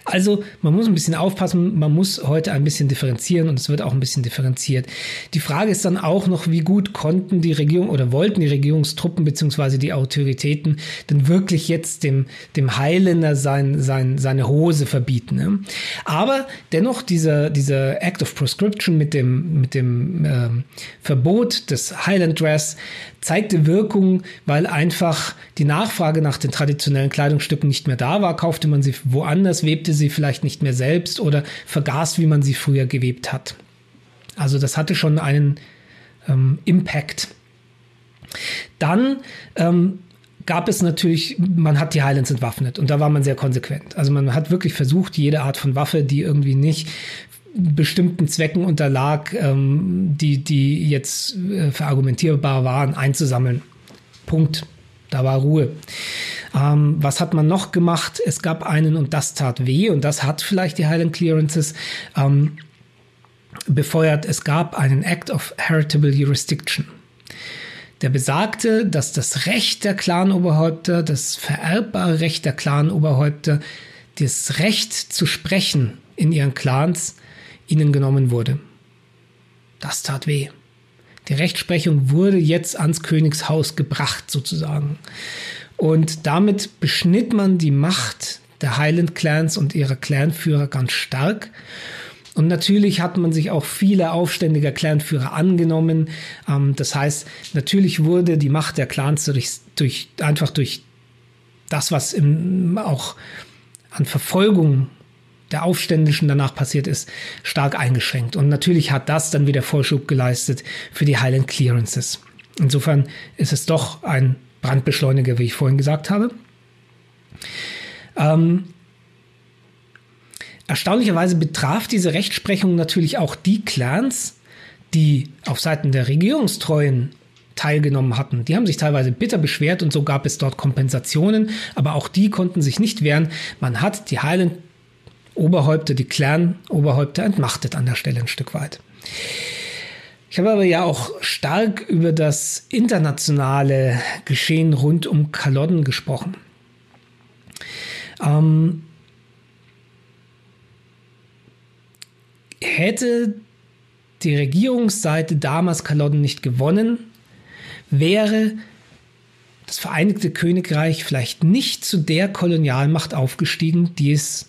Also man muss ein bisschen aufpassen, man muss heute ein bisschen differenzieren und es wird auch ein bisschen differenziert. Die Frage ist dann auch noch, wie gut konnten die Regierung oder wollten die Regierungstruppen bzw. die Autoritäten denn wirklich jetzt dem, dem Highlander sein, sein, seine Hose verbieten. Ne? Aber dennoch dieser, dieser Act of Proscription mit dem, mit dem ähm, Verbot des Highland Dress zeigte Wirkung, weil einfach die Nachfrage nach den traditionellen Kleidungsstücken nicht mehr da war, kaufte man sie woanders, webte sie vielleicht nicht mehr selbst oder vergaß, wie man sie früher gewebt hat. Also das hatte schon einen ähm, Impact. Dann ähm, gab es natürlich, man hat die Highlands entwaffnet und da war man sehr konsequent. Also man hat wirklich versucht, jede Art von Waffe, die irgendwie nicht bestimmten Zwecken unterlag, ähm, die, die jetzt äh, verargumentierbar waren, einzusammeln. Punkt. Da war Ruhe. Ähm, was hat man noch gemacht? Es gab einen und das tat weh und das hat vielleicht die Highland Clearances ähm, befeuert. Es gab einen Act of Heritable Jurisdiction. Der besagte, dass das Recht der Clanoberhäupter, das vererbbare Recht der Clanoberhäupter, das Recht zu sprechen in ihren Clans ihnen genommen wurde. Das tat weh. Die Rechtsprechung wurde jetzt ans Königshaus gebracht, sozusagen. Und damit beschnitt man die Macht der Highland Clans und ihrer Clanführer ganz stark. Und natürlich hat man sich auch viele aufständiger Clanführer angenommen. Ähm, das heißt, natürlich wurde die Macht der Clans durch, durch einfach durch das, was im, auch an Verfolgung der Aufständischen danach passiert ist, stark eingeschränkt. Und natürlich hat das dann wieder Vorschub geleistet für die Highland Clearances. Insofern ist es doch ein Brandbeschleuniger, wie ich vorhin gesagt habe. Ähm, erstaunlicherweise betraf diese Rechtsprechung natürlich auch die Clans, die auf Seiten der Regierungstreuen teilgenommen hatten. Die haben sich teilweise bitter beschwert und so gab es dort Kompensationen, aber auch die konnten sich nicht wehren. Man hat die Highland Oberhäupter, die Clan-Oberhäupter entmachtet an der Stelle ein Stück weit. Ich habe aber ja auch stark über das internationale Geschehen rund um Kalodden gesprochen. Ähm, hätte die Regierungsseite damals Kalodden nicht gewonnen, wäre das Vereinigte Königreich vielleicht nicht zu der Kolonialmacht aufgestiegen, die es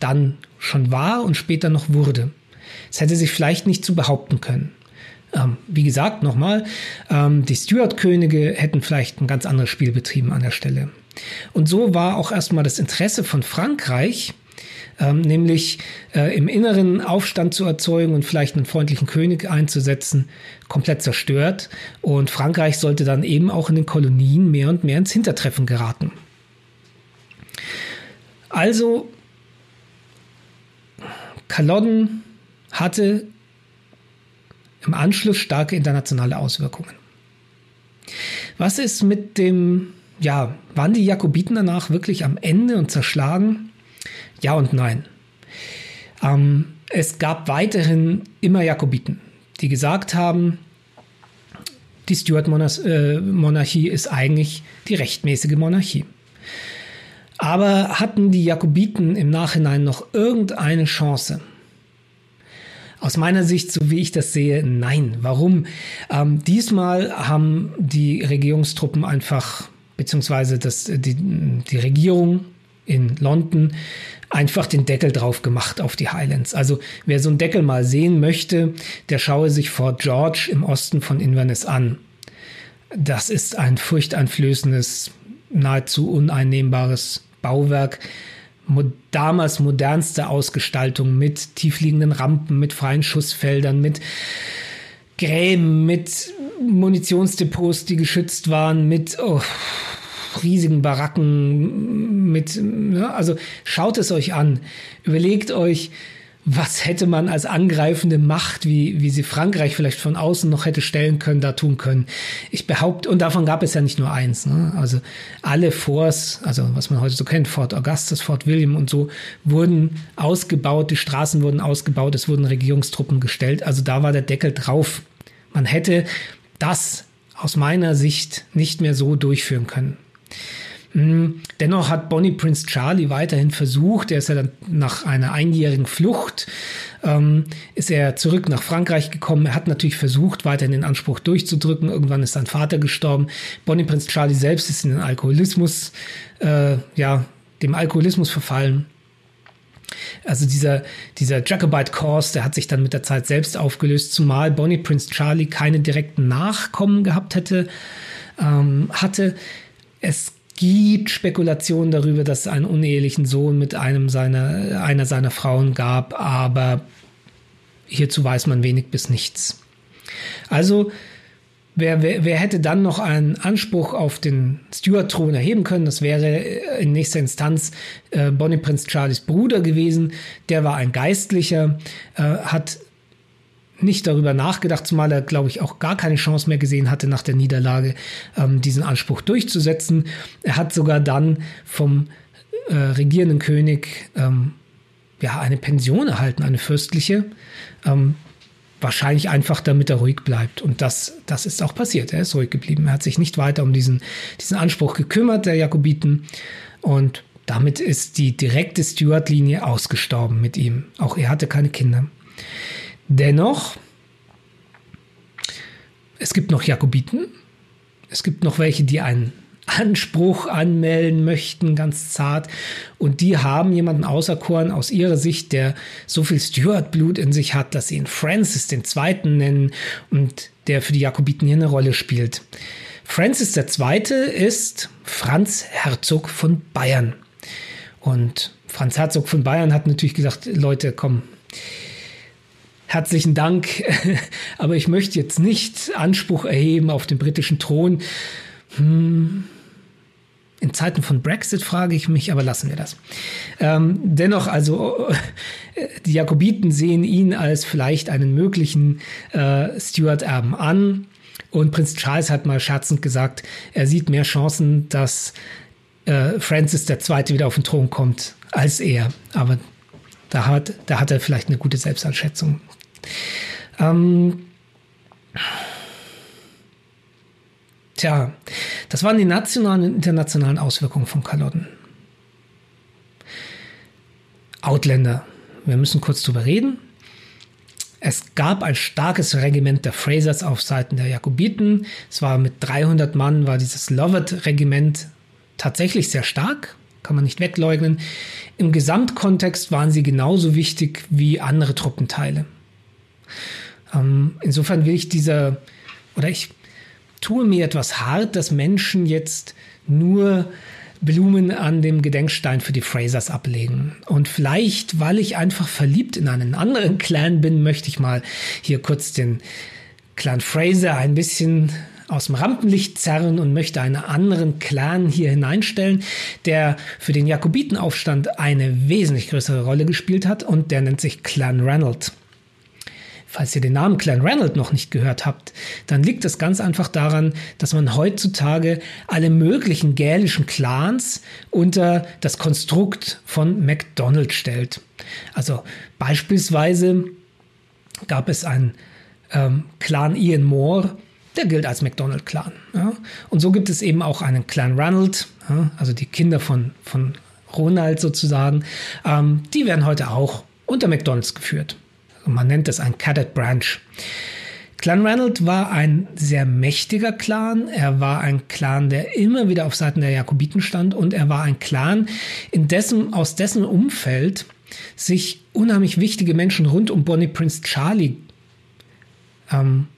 dann schon war und später noch wurde. Es hätte sich vielleicht nicht zu behaupten können. Ähm, wie gesagt, nochmal, ähm, die Stuart-Könige hätten vielleicht ein ganz anderes Spiel betrieben an der Stelle. Und so war auch erstmal das Interesse von Frankreich, ähm, nämlich äh, im Inneren Aufstand zu erzeugen und vielleicht einen freundlichen König einzusetzen, komplett zerstört. Und Frankreich sollte dann eben auch in den Kolonien mehr und mehr ins Hintertreffen geraten. Also Kalodden hatte im Anschluss starke internationale Auswirkungen. Was ist mit dem, ja, waren die Jakobiten danach wirklich am Ende und zerschlagen? Ja und nein. Ähm, es gab weiterhin immer Jakobiten, die gesagt haben, die Stuart-Monarchie äh, ist eigentlich die rechtmäßige Monarchie. Aber hatten die Jakobiten im Nachhinein noch irgendeine Chance? Aus meiner Sicht, so wie ich das sehe, nein. Warum? Ähm, diesmal haben die Regierungstruppen einfach, beziehungsweise das, die, die Regierung in London einfach den Deckel drauf gemacht auf die Highlands. Also wer so einen Deckel mal sehen möchte, der schaue sich Fort George im Osten von Inverness an. Das ist ein furchteinflößendes, nahezu uneinnehmbares Bauwerk. Damals modernste Ausgestaltung mit tiefliegenden Rampen, mit freien Schussfeldern, mit Gräben, mit Munitionsdepots, die geschützt waren, mit oh, riesigen Baracken mit, ja, also schaut es euch an. Überlegt euch, was hätte man als angreifende Macht, wie, wie sie Frankreich vielleicht von außen noch hätte stellen können, da tun können. Ich behaupte, und davon gab es ja nicht nur eins, ne? also alle Forts, also was man heute so kennt, Fort Augustus, Fort William und so, wurden ausgebaut, die Straßen wurden ausgebaut, es wurden Regierungstruppen gestellt, also da war der Deckel drauf. Man hätte das aus meiner Sicht nicht mehr so durchführen können. Hm, dennoch hat Bonnie Prince Charlie weiterhin versucht, er ist ja dann nach einer einjährigen Flucht, ähm, ist er zurück nach Frankreich gekommen. Er hat natürlich versucht, weiterhin den Anspruch durchzudrücken. Irgendwann ist sein Vater gestorben. Bonnie Prince Charlie selbst ist in den Alkoholismus, äh, ja, dem Alkoholismus verfallen. Also dieser, dieser Jacobite Cause, der hat sich dann mit der Zeit selbst aufgelöst, zumal Bonnie Prince Charlie keine direkten Nachkommen gehabt hätte, ähm, hatte. Es gibt Spekulationen darüber, dass es einen unehelichen Sohn mit einem seiner, einer seiner Frauen gab, aber hierzu weiß man wenig bis nichts. Also, wer, wer, wer hätte dann noch einen Anspruch auf den Stuart-Thron erheben können? Das wäre in nächster Instanz äh, Bonnie Prince Charlies Bruder gewesen. Der war ein Geistlicher, äh, hat nicht darüber nachgedacht, zumal er, glaube ich, auch gar keine Chance mehr gesehen hatte, nach der Niederlage ähm, diesen Anspruch durchzusetzen. Er hat sogar dann vom äh, regierenden König ähm, ja, eine Pension erhalten, eine fürstliche. Ähm, wahrscheinlich einfach, damit er ruhig bleibt. Und das, das ist auch passiert. Er ist ruhig geblieben. Er hat sich nicht weiter um diesen, diesen Anspruch gekümmert, der Jakobiten. Und damit ist die direkte Stuart-Linie ausgestorben mit ihm. Auch er hatte keine Kinder. Dennoch, es gibt noch Jakobiten, es gibt noch welche, die einen Anspruch anmelden möchten, ganz zart. Und die haben jemanden auserkoren aus ihrer Sicht, der so viel Stuart-Blut in sich hat, dass sie ihn Francis Zweiten nennen und der für die Jakobiten hier eine Rolle spielt. Francis Zweite ist Franz Herzog von Bayern. Und Franz Herzog von Bayern hat natürlich gesagt, Leute, komm, herzlichen Dank, aber ich möchte jetzt nicht Anspruch erheben auf den britischen Thron. Hm. In Zeiten von Brexit frage ich mich, aber lassen wir das. Ähm, dennoch, also die Jakobiten sehen ihn als vielleicht einen möglichen äh, Stuart-Erben an. Und Prinz Charles hat mal scherzend gesagt, er sieht mehr Chancen, dass äh, Francis II. wieder auf den Thron kommt, als er. Aber da hat, da hat er vielleicht eine gute Selbsteinschätzung. Ähm, tja, das waren die nationalen und internationalen Auswirkungen von Kalotten. Outlander. Wir müssen kurz drüber reden. Es gab ein starkes Regiment der Frasers auf Seiten der Jakobiten. Es war mit 300 Mann, war dieses Lovett-Regiment tatsächlich sehr stark, kann man nicht wegleugnen. Im Gesamtkontext waren sie genauso wichtig wie andere Truppenteile. Ähm, insofern will ich dieser, oder ich tue mir etwas hart, dass Menschen jetzt nur Blumen an dem Gedenkstein für die Frasers ablegen. Und vielleicht, weil ich einfach verliebt in einen anderen Clan bin, möchte ich mal hier kurz den Clan Fraser ein bisschen aus dem Rampenlicht zerren und möchte einen anderen Clan hier hineinstellen, der für den Jakobitenaufstand eine wesentlich größere Rolle gespielt hat und der nennt sich Clan Ranald. Falls ihr den Namen Clan Reynolds noch nicht gehört habt, dann liegt es ganz einfach daran, dass man heutzutage alle möglichen gälischen Clans unter das Konstrukt von McDonald stellt. Also beispielsweise gab es einen ähm, Clan Ian Moore, der gilt als McDonald-Clan. Ja? Und so gibt es eben auch einen Clan Ronald, ja? also die Kinder von, von Ronald sozusagen. Ähm, die werden heute auch unter McDonalds geführt. Man nennt es ein Cadet Branch. Clan Ranald war ein sehr mächtiger Clan. Er war ein Clan, der immer wieder auf Seiten der Jakobiten stand und er war ein Clan, in dessen, aus dessen Umfeld sich unheimlich wichtige Menschen rund um Bonnie Prince Charlie ähm,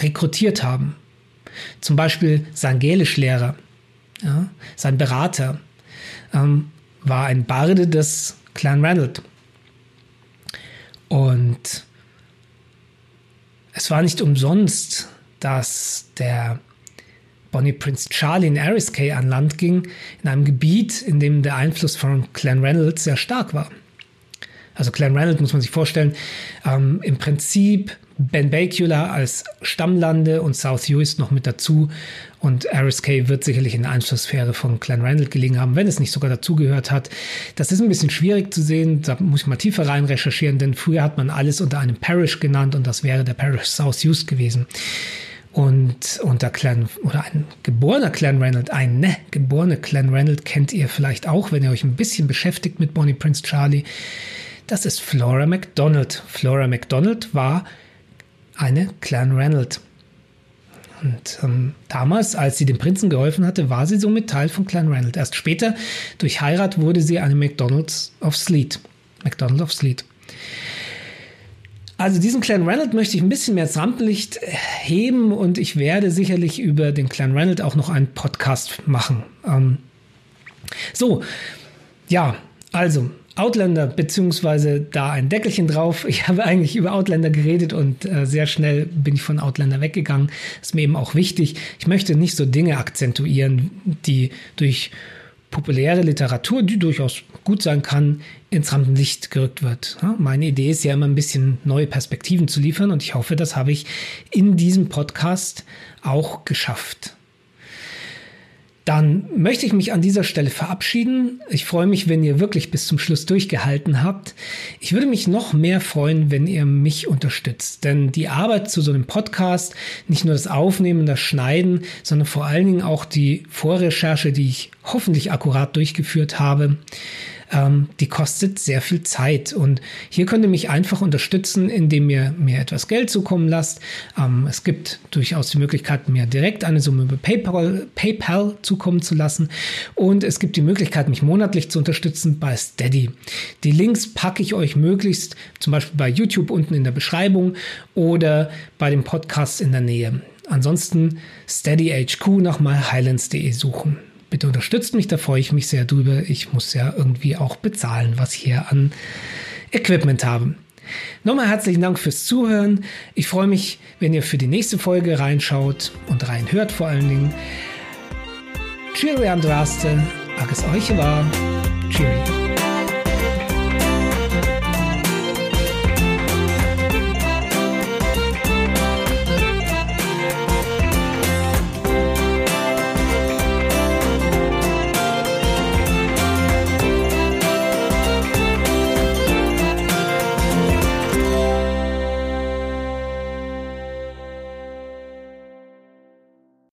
rekrutiert haben. Zum Beispiel sein Gälischlehrer, ja, sein Berater ähm, war ein Barde des Clan Ranald. Und es war nicht umsonst, dass der Bonnie Prince Charlie in Ariskay an Land ging, in einem Gebiet, in dem der Einfluss von Clan Reynolds sehr stark war. Also Clan Reynolds muss man sich vorstellen, ähm, im Prinzip Ben Bacula als Stammlande und South Uist noch mit dazu. Und RSK wird sicherlich in der Einflusssphäre von Clan Randall gelegen haben, wenn es nicht sogar dazugehört hat. Das ist ein bisschen schwierig zu sehen. Da muss ich mal tiefer rein recherchieren, denn früher hat man alles unter einem Parish genannt und das wäre der Parish South Uist gewesen. Und unter Clan oder ein geborener Clan Reynolds, ein ne, geborener Clan Reynolds kennt ihr vielleicht auch, wenn ihr euch ein bisschen beschäftigt mit Bonnie Prince Charlie. Das ist Flora MacDonald. Flora MacDonald war eine Clan Reynolds. Und ähm, damals, als sie dem Prinzen geholfen hatte, war sie somit Teil von Clan Reynolds. Erst später, durch Heirat, wurde sie eine McDonalds of Sleet. McDonald of Sleet. Also diesen Clan Reynolds möchte ich ein bisschen mehr ins Rampenlicht heben und ich werde sicherlich über den Clan Reynolds auch noch einen Podcast machen. Ähm, so, ja, also Outlander, beziehungsweise da ein Deckelchen drauf. Ich habe eigentlich über Outlander geredet und äh, sehr schnell bin ich von Outlander weggegangen. ist mir eben auch wichtig. Ich möchte nicht so Dinge akzentuieren, die durch populäre Literatur, die durchaus gut sein kann, ins Rampenlicht gerückt wird. Meine Idee ist ja immer ein bisschen neue Perspektiven zu liefern und ich hoffe, das habe ich in diesem Podcast auch geschafft. Dann möchte ich mich an dieser Stelle verabschieden. Ich freue mich, wenn ihr wirklich bis zum Schluss durchgehalten habt. Ich würde mich noch mehr freuen, wenn ihr mich unterstützt. Denn die Arbeit zu so einem Podcast, nicht nur das Aufnehmen, das Schneiden, sondern vor allen Dingen auch die Vorrecherche, die ich hoffentlich akkurat durchgeführt habe, ähm, die kostet sehr viel Zeit. Und hier könnt ihr mich einfach unterstützen, indem ihr mir etwas Geld zukommen lasst. Ähm, es gibt durchaus die Möglichkeit, mir direkt eine Summe über PayPal, PayPal zukommen zu lassen. Und es gibt die Möglichkeit, mich monatlich zu unterstützen bei Steady. Die Links packe ich euch möglichst zum Beispiel bei YouTube unten in der Beschreibung oder bei dem Podcast in der Nähe. Ansonsten SteadyHQ nach myhighlands.de suchen. Bitte unterstützt mich, da freue ich mich sehr drüber. Ich muss ja irgendwie auch bezahlen, was ich hier an Equipment habe. Nochmal herzlichen Dank fürs Zuhören. Ich freue mich, wenn ihr für die nächste Folge reinschaut und reinhört vor allen Dingen. Cheerio Andraste, Agus euch war. Cheerio.